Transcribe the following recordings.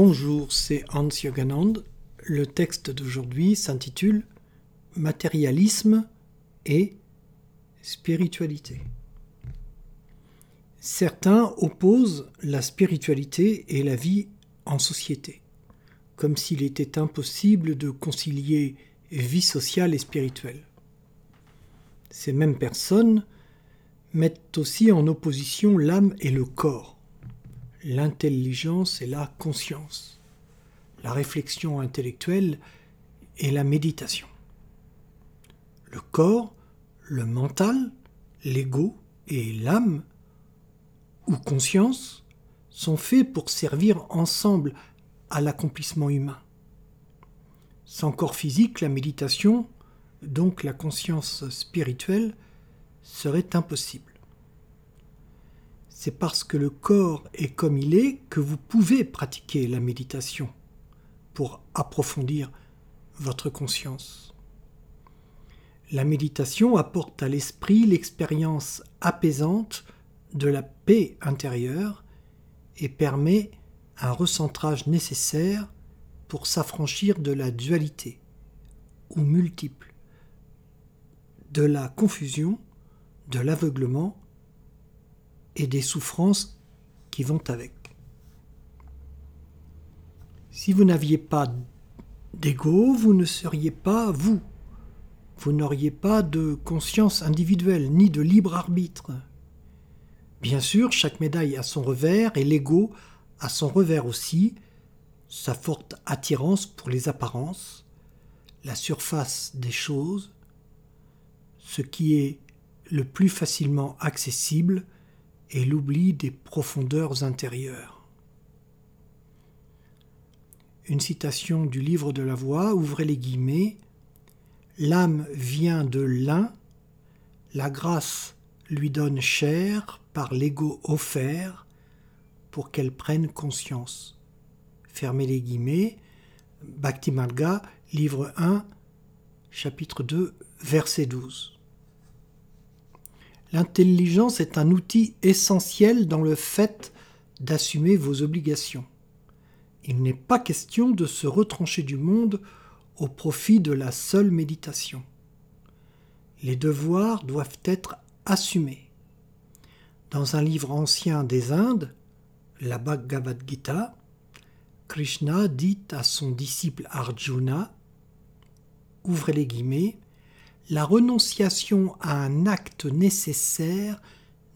Bonjour, c'est Hans Yoganand. Le texte d'aujourd'hui s'intitule Matérialisme et spiritualité. Certains opposent la spiritualité et la vie en société, comme s'il était impossible de concilier vie sociale et spirituelle. Ces mêmes personnes mettent aussi en opposition l'âme et le corps l'intelligence et la conscience, la réflexion intellectuelle et la méditation. Le corps, le mental, l'ego et l'âme ou conscience sont faits pour servir ensemble à l'accomplissement humain. Sans corps physique, la méditation, donc la conscience spirituelle, serait impossible c'est parce que le corps est comme il est que vous pouvez pratiquer la méditation pour approfondir votre conscience. La méditation apporte à l'esprit l'expérience apaisante de la paix intérieure et permet un recentrage nécessaire pour s'affranchir de la dualité ou multiple, de la confusion, de l'aveuglement et des souffrances qui vont avec. Si vous n'aviez pas d'ego, vous ne seriez pas vous. Vous n'auriez pas de conscience individuelle, ni de libre arbitre. Bien sûr, chaque médaille a son revers et l'ego a son revers aussi, sa forte attirance pour les apparences, la surface des choses, ce qui est le plus facilement accessible et l'oubli des profondeurs intérieures. Une citation du livre de la voix, ouvrez les guillemets, L'âme vient de l'un, la grâce lui donne chair par l'ego offert pour qu'elle prenne conscience. Fermez les guillemets, Bhakti Marga, livre 1, chapitre 2, verset 12. L'intelligence est un outil essentiel dans le fait d'assumer vos obligations. Il n'est pas question de se retrancher du monde au profit de la seule méditation. Les devoirs doivent être assumés. Dans un livre ancien des Indes, la Bhagavad Gita, Krishna dit à son disciple Arjuna, ouvrez les guillemets, la renonciation à un acte nécessaire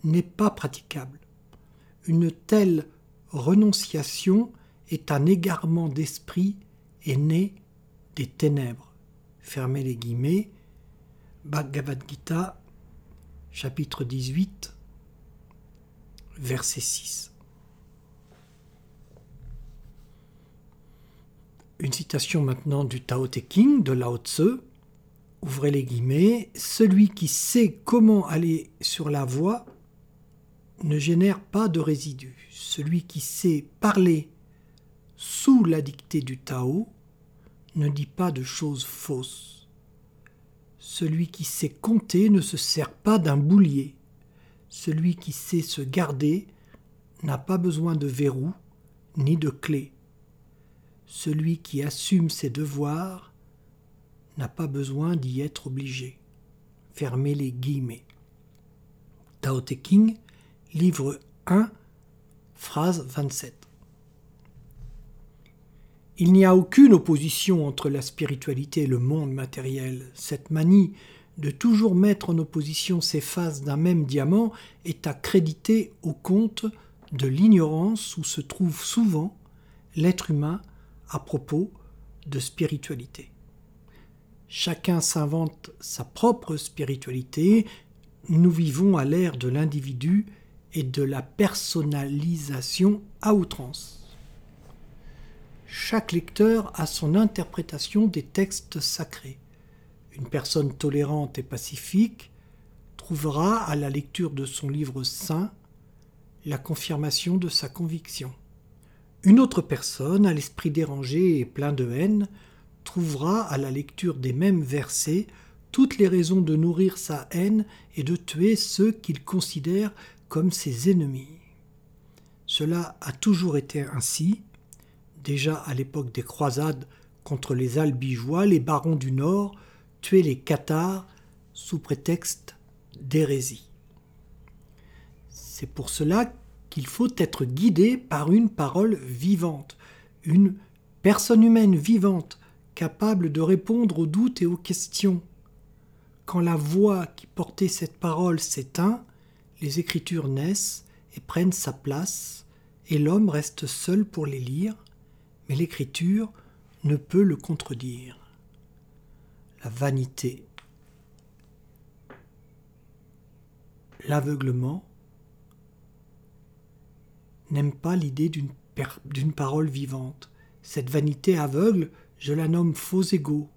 n'est pas praticable. Une telle renonciation est un égarement d'esprit et né des ténèbres. Fermez les guillemets. Bhagavad Gita, chapitre 18, verset 6. Une citation maintenant du Tao Te King de Lao Tse ouvrez les guillemets, celui qui sait comment aller sur la voie ne génère pas de résidus. Celui qui sait parler sous la dictée du Tao ne dit pas de choses fausses. Celui qui sait compter ne se sert pas d'un boulier. Celui qui sait se garder n'a pas besoin de verrou ni de clé. Celui qui assume ses devoirs n'a pas besoin d'y être obligé. Fermez les guillemets. Tao Te King, livre 1, phrase 27. Il n'y a aucune opposition entre la spiritualité et le monde matériel. Cette manie de toujours mettre en opposition ces faces d'un même diamant est à créditer au compte de l'ignorance où se trouve souvent l'être humain à propos de spiritualité. Chacun s'invente sa propre spiritualité. Nous vivons à l'ère de l'individu et de la personnalisation à outrance. Chaque lecteur a son interprétation des textes sacrés. Une personne tolérante et pacifique trouvera à la lecture de son livre saint la confirmation de sa conviction. Une autre personne, à l'esprit dérangé et plein de haine, trouvera à la lecture des mêmes versets toutes les raisons de nourrir sa haine et de tuer ceux qu'il considère comme ses ennemis. Cela a toujours été ainsi. Déjà à l'époque des croisades contre les albigeois, les barons du Nord tuaient les cathares sous prétexte d'hérésie. C'est pour cela qu'il faut être guidé par une parole vivante, une personne humaine vivante, capable de répondre aux doutes et aux questions. Quand la voix qui portait cette parole s'éteint, les écritures naissent et prennent sa place, et l'homme reste seul pour les lire, mais l'écriture ne peut le contredire. La vanité, l'aveuglement, n'aime pas l'idée d'une parole vivante. Cette vanité aveugle, je la nomme faux égo,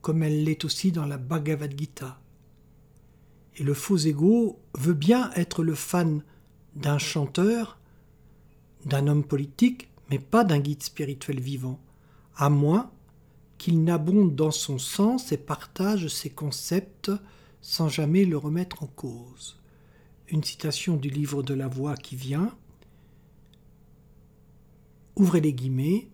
comme elle l'est aussi dans la Bhagavad Gita. Et le faux égo veut bien être le fan d'un chanteur, d'un homme politique, mais pas d'un guide spirituel vivant, à moins qu'il n'abonde dans son sens et partage ses concepts sans jamais le remettre en cause. Une citation du livre de la voix qui vient. Ouvrez les guillemets.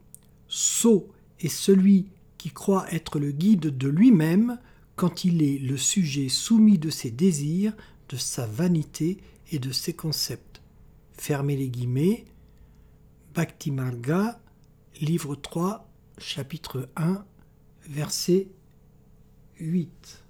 Sot est celui qui croit être le guide de lui-même quand il est le sujet soumis de ses désirs, de sa vanité et de ses concepts. Fermez les guillemets. Bhakti Marga, livre 3, chapitre 1, verset 8.